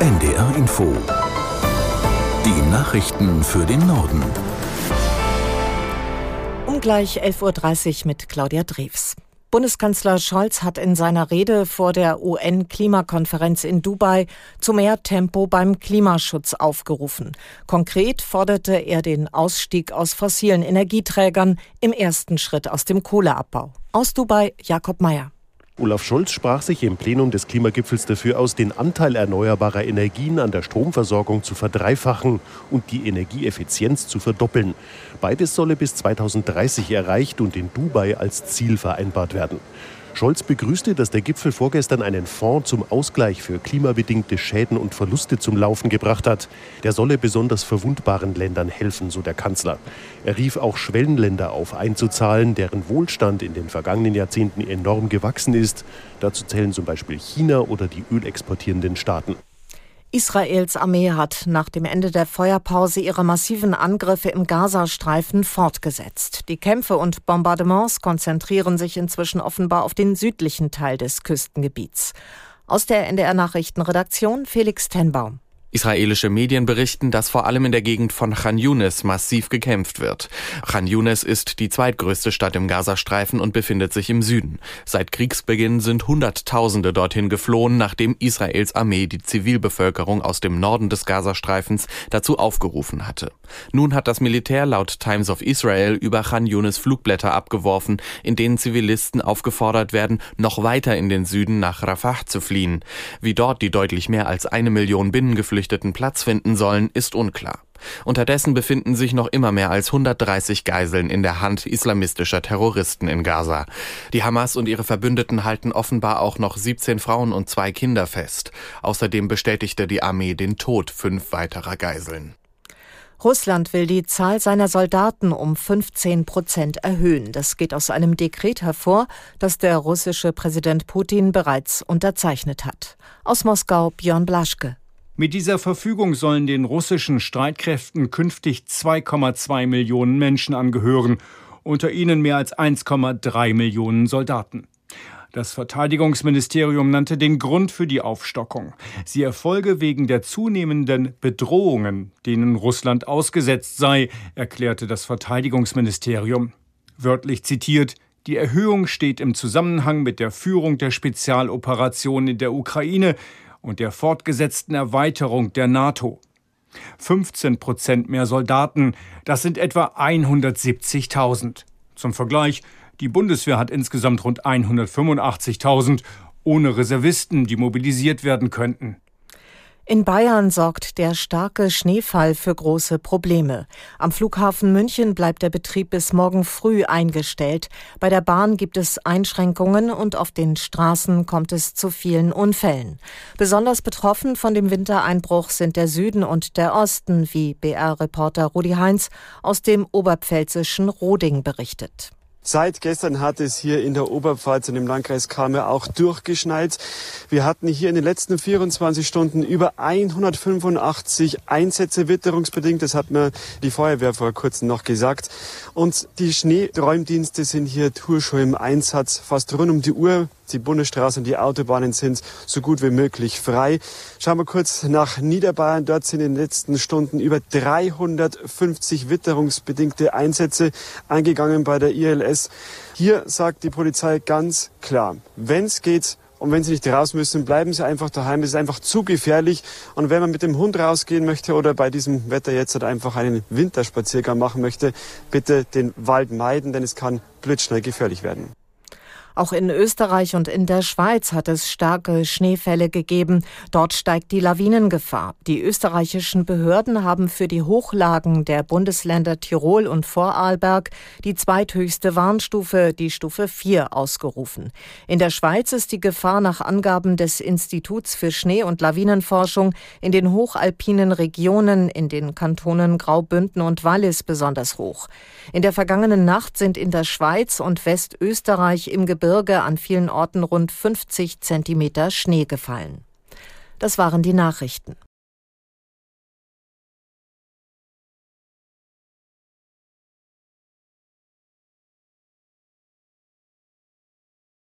NDR Info. Die Nachrichten für den Norden. Um gleich 11.30 Uhr mit Claudia Drews. Bundeskanzler Scholz hat in seiner Rede vor der UN-Klimakonferenz in Dubai zu mehr Tempo beim Klimaschutz aufgerufen. Konkret forderte er den Ausstieg aus fossilen Energieträgern im ersten Schritt aus dem Kohleabbau. Aus Dubai Jakob Mayer. Olaf Scholz sprach sich im Plenum des Klimagipfels dafür aus, den Anteil erneuerbarer Energien an der Stromversorgung zu verdreifachen und die Energieeffizienz zu verdoppeln. Beides solle bis 2030 erreicht und in Dubai als Ziel vereinbart werden. Scholz begrüßte, dass der Gipfel vorgestern einen Fonds zum Ausgleich für klimabedingte Schäden und Verluste zum Laufen gebracht hat. Der solle besonders verwundbaren Ländern helfen, so der Kanzler. Er rief auch Schwellenländer auf, einzuzahlen, deren Wohlstand in den vergangenen Jahrzehnten enorm gewachsen ist. Dazu zählen zum Beispiel China oder die ölexportierenden Staaten. Israels Armee hat nach dem Ende der Feuerpause ihre massiven Angriffe im Gazastreifen fortgesetzt. Die Kämpfe und Bombardements konzentrieren sich inzwischen offenbar auf den südlichen Teil des Küstengebiets. Aus der NDR Nachrichtenredaktion Felix Tenbaum. Israelische Medien berichten, dass vor allem in der Gegend von Khan Yunis massiv gekämpft wird. Khan Yunis ist die zweitgrößte Stadt im Gazastreifen und befindet sich im Süden. Seit Kriegsbeginn sind Hunderttausende dorthin geflohen, nachdem Israels Armee die Zivilbevölkerung aus dem Norden des Gazastreifens dazu aufgerufen hatte. Nun hat das Militär laut Times of Israel über Khan Yunis Flugblätter abgeworfen, in denen Zivilisten aufgefordert werden, noch weiter in den Süden nach Rafah zu fliehen. Wie dort die deutlich mehr als eine Million Binnengeflüchteten Geflüchteten Platz finden sollen, ist unklar. Unterdessen befinden sich noch immer mehr als 130 Geiseln in der Hand islamistischer Terroristen in Gaza. Die Hamas und ihre Verbündeten halten offenbar auch noch 17 Frauen und zwei Kinder fest. Außerdem bestätigte die Armee den Tod fünf weiterer Geiseln. Russland will die Zahl seiner Soldaten um 15 Prozent erhöhen. Das geht aus einem Dekret hervor, das der russische Präsident Putin bereits unterzeichnet hat. Aus Moskau Björn Blaschke. Mit dieser Verfügung sollen den russischen Streitkräften künftig 2,2 Millionen Menschen angehören, unter ihnen mehr als 1,3 Millionen Soldaten. Das Verteidigungsministerium nannte den Grund für die Aufstockung. Sie erfolge wegen der zunehmenden Bedrohungen, denen Russland ausgesetzt sei, erklärte das Verteidigungsministerium. Wörtlich zitiert, die Erhöhung steht im Zusammenhang mit der Führung der Spezialoperation in der Ukraine und der fortgesetzten Erweiterung der NATO. 15 Prozent mehr Soldaten, das sind etwa 170.000. Zum Vergleich, die Bundeswehr hat insgesamt rund 185.000 ohne Reservisten, die mobilisiert werden könnten. In Bayern sorgt der starke Schneefall für große Probleme. Am Flughafen München bleibt der Betrieb bis morgen früh eingestellt. Bei der Bahn gibt es Einschränkungen und auf den Straßen kommt es zu vielen Unfällen. Besonders betroffen von dem Wintereinbruch sind der Süden und der Osten, wie BR-Reporter Rudi Heinz aus dem oberpfälzischen Roding berichtet. Seit gestern hat es hier in der Oberpfalz und im Landkreis Kamer auch durchgeschneit. Wir hatten hier in den letzten 24 Stunden über 185 Einsätze witterungsbedingt. Das hat mir die Feuerwehr vor kurzem noch gesagt. Und die Schneeräumdienste sind hier schon im Einsatz fast rund um die Uhr. Die Bundesstraßen und die Autobahnen sind so gut wie möglich frei. Schauen wir kurz nach Niederbayern. Dort sind in den letzten Stunden über 350 witterungsbedingte Einsätze eingegangen bei der ILS. Hier sagt die Polizei ganz klar, wenn es geht, und wenn Sie nicht raus müssen, bleiben Sie einfach daheim. Es ist einfach zu gefährlich. Und wenn man mit dem Hund rausgehen möchte oder bei diesem Wetter jetzt halt einfach einen Winterspaziergang machen möchte, bitte den Wald meiden, denn es kann blitzschnell gefährlich werden. Auch in Österreich und in der Schweiz hat es starke Schneefälle gegeben. Dort steigt die Lawinengefahr. Die österreichischen Behörden haben für die Hochlagen der Bundesländer Tirol und Vorarlberg die zweithöchste Warnstufe, die Stufe 4, ausgerufen. In der Schweiz ist die Gefahr nach Angaben des Instituts für Schnee- und Lawinenforschung in den hochalpinen Regionen in den Kantonen Graubünden und Wallis besonders hoch. In der vergangenen Nacht sind in der Schweiz und Westösterreich im Gebirge Gebirge an vielen Orten rund 50 Zentimeter Schnee gefallen. Das waren die Nachrichten.